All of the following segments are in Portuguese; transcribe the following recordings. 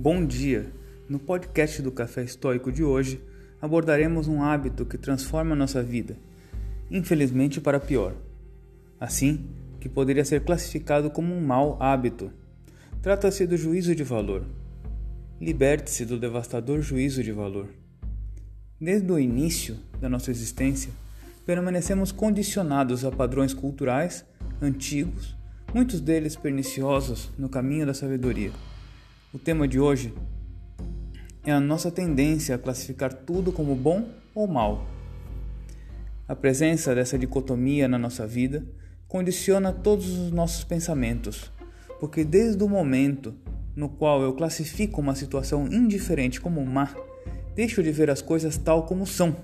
Bom dia! No podcast do Café Estoico de hoje abordaremos um hábito que transforma nossa vida, infelizmente para pior. Assim, que poderia ser classificado como um mau hábito. Trata-se do juízo de valor. Liberte-se do devastador juízo de valor. Desde o início da nossa existência, permanecemos condicionados a padrões culturais antigos, muitos deles perniciosos no caminho da sabedoria. O tema de hoje é a nossa tendência a classificar tudo como bom ou mal. A presença dessa dicotomia na nossa vida condiciona todos os nossos pensamentos, porque desde o momento no qual eu classifico uma situação indiferente como má, deixo de ver as coisas tal como são.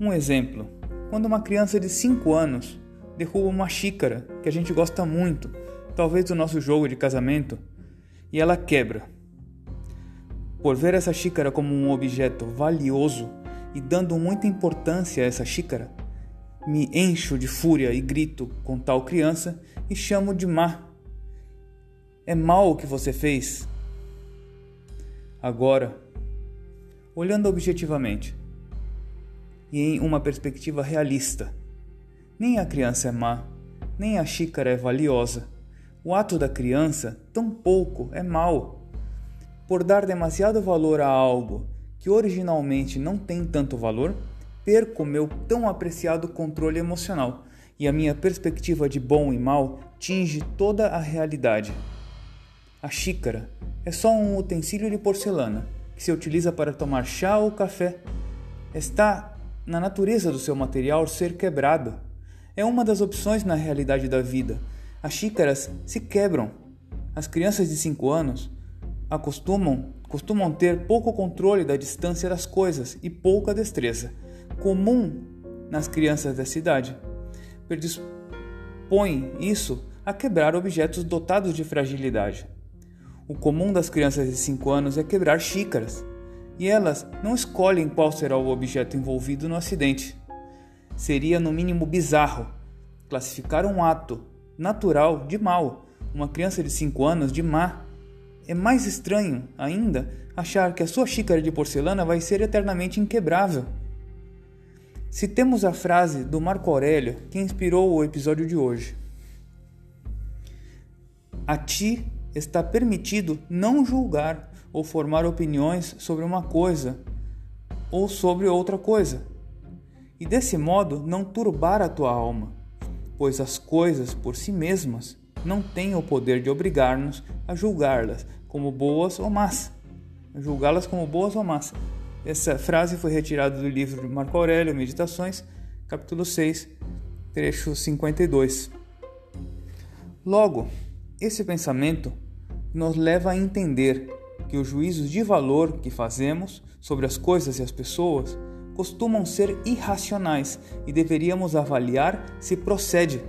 Um exemplo: quando uma criança de 5 anos derruba uma xícara que a gente gosta muito, talvez do nosso jogo de casamento, e ela quebra. Por ver essa xícara como um objeto valioso e dando muita importância a essa xícara, me encho de fúria e grito com tal criança e chamo de má. É mal o que você fez. Agora, olhando objetivamente e em uma perspectiva realista, nem a criança é má, nem a xícara é valiosa o ato da criança, tampouco, é mal. Por dar demasiado valor a algo que originalmente não tem tanto valor, perco meu tão apreciado controle emocional e a minha perspectiva de bom e mal tinge toda a realidade. A xícara é só um utensílio de porcelana que se utiliza para tomar chá ou café. Está na natureza do seu material ser quebrado. É uma das opções na realidade da vida as xícaras se quebram. As crianças de 5 anos acostumam costumam ter pouco controle da distância das coisas e pouca destreza, comum nas crianças dessa idade. Predispõe isso a quebrar objetos dotados de fragilidade. O comum das crianças de 5 anos é quebrar xícaras, e elas não escolhem qual será o objeto envolvido no acidente. Seria no mínimo bizarro classificar um ato natural de mal. Uma criança de 5 anos de má. É mais estranho ainda achar que a sua xícara de porcelana vai ser eternamente inquebrável. Se temos a frase do Marco Aurélio que inspirou o episódio de hoje. A ti está permitido não julgar ou formar opiniões sobre uma coisa ou sobre outra coisa, e desse modo não turbar a tua alma pois as coisas por si mesmas não têm o poder de obrigar-nos a julgá-las como boas ou más. Julgá-las como boas ou más. Essa frase foi retirada do livro de Marco Aurélio, Meditações, capítulo 6, trecho 52. Logo, esse pensamento nos leva a entender que os juízos de valor que fazemos sobre as coisas e as pessoas costumam ser irracionais e deveríamos avaliar se procede.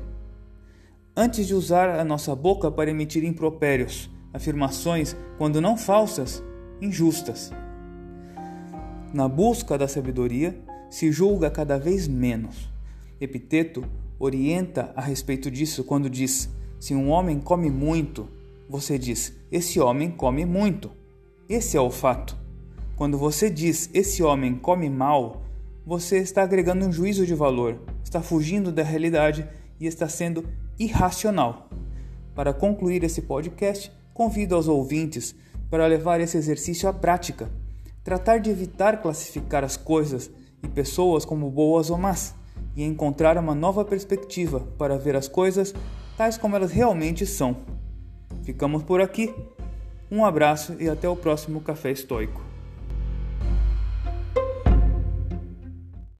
Antes de usar a nossa boca para emitir impropérios, afirmações, quando não falsas, injustas. Na busca da sabedoria, se julga cada vez menos. Epiteto orienta a respeito disso quando diz: se um homem come muito, você diz: esse homem come muito. Esse é o fato. Quando você diz esse homem come mal, você está agregando um juízo de valor, está fugindo da realidade e está sendo irracional. Para concluir esse podcast, convido aos ouvintes para levar esse exercício à prática. Tratar de evitar classificar as coisas e pessoas como boas ou más e encontrar uma nova perspectiva para ver as coisas tais como elas realmente são. Ficamos por aqui. Um abraço e até o próximo Café Estoico.